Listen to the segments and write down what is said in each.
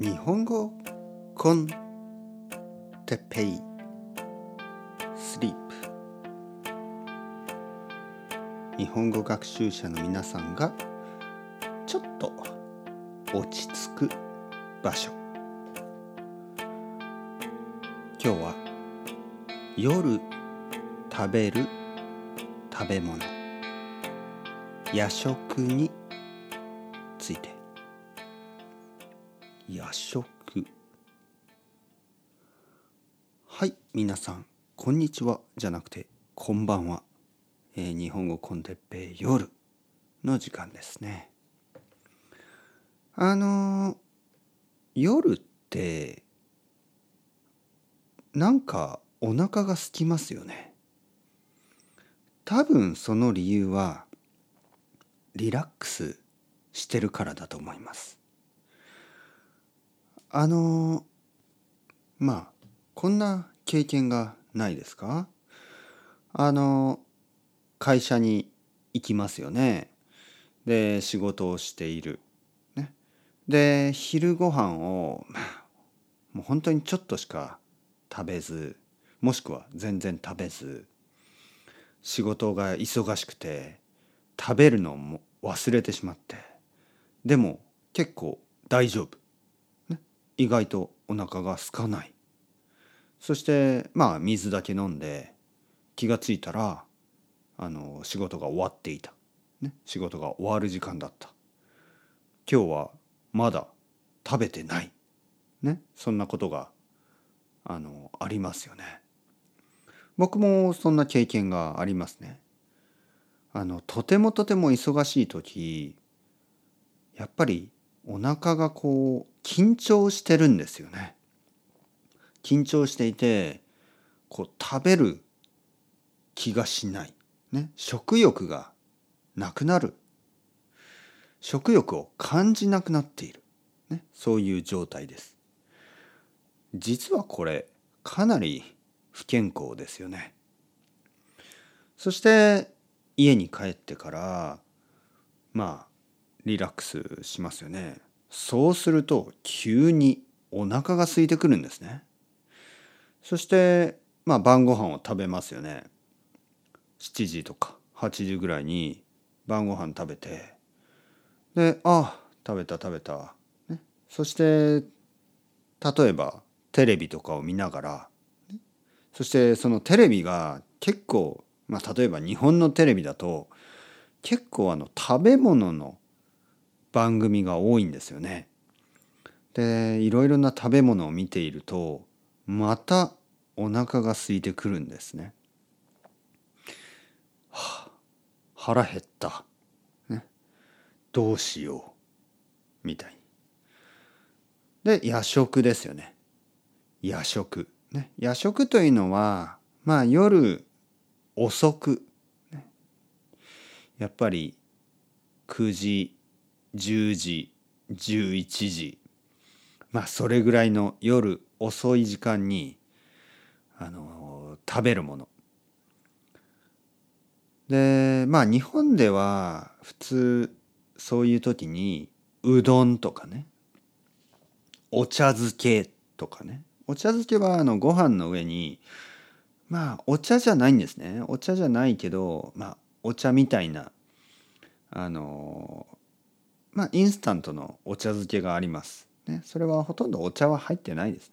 日本語コンテペイ。スリープ日本語学習者の皆さんがちょっと落ち着く場所。今日は夜食べる食べ物。夜食について。夜食。はい皆さんこんにちは。じゃなくてこんばんは、えー、日本語コンテッペ夜の時間ですね。あのー、夜ってなんかお腹が空きますよね。多分その理由はリラックスしてるからだと思います。あのまあこんな経験がないですか？あの会社に行きますよね。で仕事をしている。ね、で昼ご飯をもう本当にちょっとしか食べずもしくは全然食べず仕事が忙しくて食べるのも忘れてしまってでも結構大丈夫意外とお腹が空かない。そしてまあ水だけ飲んで気がついたらあの仕事が終わっていた、ね、仕事が終わる時間だった。今日はまだ食べてない。ねそんなことがあのありますよね。僕もそんな経験がありますね。あのとてもとても忙しい時やっぱりお腹がこう緊張してるんですよね。緊張していてこう食べる気がしない、ね、食欲がなくなる食欲を感じなくなっている、ね、そういう状態です。実はこれかなり不健康ですよね。そして家に帰ってからまあリラックスしますよね。そうすると急にお腹が空いてくるんですね。そしてまあ晩ご飯を食べますよね。7時とか8時ぐらいに晩ご飯食べてであ食べた食べた、ね、そして例えばテレビとかを見ながらそしてそのテレビが結構、まあ、例えば日本のテレビだと結構あの食べ物の番組が多いんですよね。でいろいろな食べ物を見ているとまたお腹が空いてくるんですね。はあ、腹減った、ね、どうしようみたいに。で夜食ですよね。夜食。ね、夜食というのはまあ夜遅く、やっぱり9時10時11時まあそれぐらいの夜遅い時間にあの食べるもの。でまあ日本では普通そういう時にうどんとかね。お茶漬けとかね。お茶漬けはあのご飯の上にまあお茶じゃないんですね。お茶じゃないけどまあお茶みたいなあのまあ、インスタントのお茶漬けがあります。ね、それはほとんどお茶は入ってないです、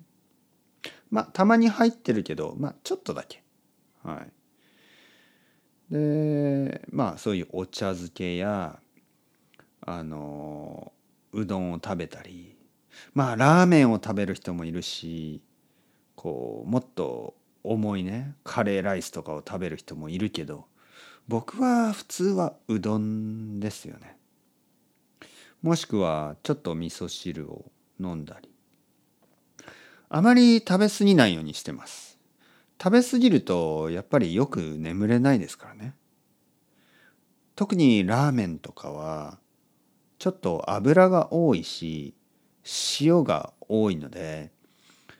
まあ、たまに入ってるけど、まあ、ちょっとだけ。はい。で、まあ、そういうお茶漬けや、あの、うどんを食べたり、まあ、ラーメンを食べる人もいるし、こう、もっと重いね、カレーライスとかを食べる人もいるけど、僕は普通はうどんですよね。もしくはちょっと味噌汁を飲んだり。あまり食べ過ぎないようにしてます。食べ過ぎるとやっぱりよく眠れないですからね。特にラーメンとかはちょっと油が多いし塩が多いので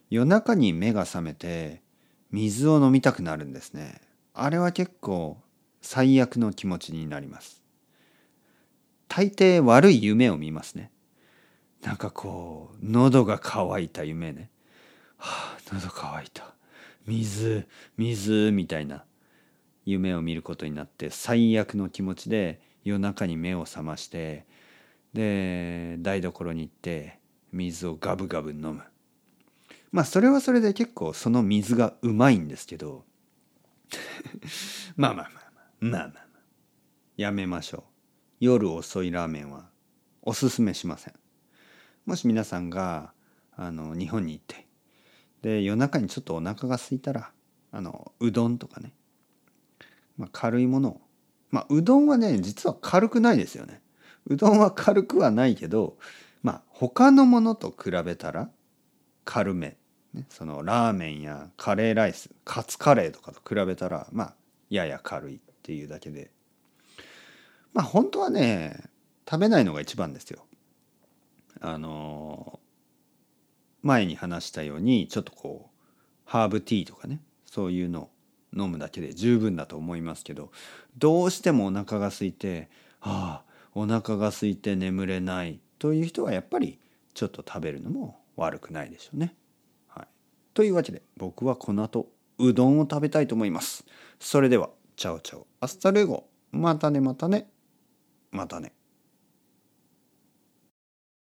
夜中に目が覚めて水を飲みたくなるんですね。あれは結構最悪の気持ちになります。大抵悪い夢を見ますね。なんかこう喉が渇いた夢ね。はあ喉渇いた。水水みたいな夢を見ることになって最悪の気持ちで夜中に目を覚ましてで台所に行って水をガブガブ飲む。まあそれはそれで結構その水がうまいんですけど。まあまあまあまあまあまあまあ。やめましょう。夜遅いラーメンはおすすめしません。もし皆さんがあの日本に行ってで夜中にちょっとお腹が空いたらあのうどんとかね、まあ、軽いものをまあうどんはね実は軽くないですよね。うどんは軽くはないけどまあ他のものと比べたら軽め、ね、そのラーメンやカレーライスカツカレーとかと比べたらまあやや軽いっていうだけでまあ本当はね食べないのが一番ですよ。あの前に話したようにちょっとこうハーブティーとかねそういうのを飲むだけで十分だと思いますけどどうしてもお腹が空いてああお腹が空いて眠れないという人はやっぱりちょっと食べるのも悪くないでしょうね。はい、というわけで僕はこの後うどんを食べたいと思います。それでは Ciao ciao hasta luego またねまたねまたね。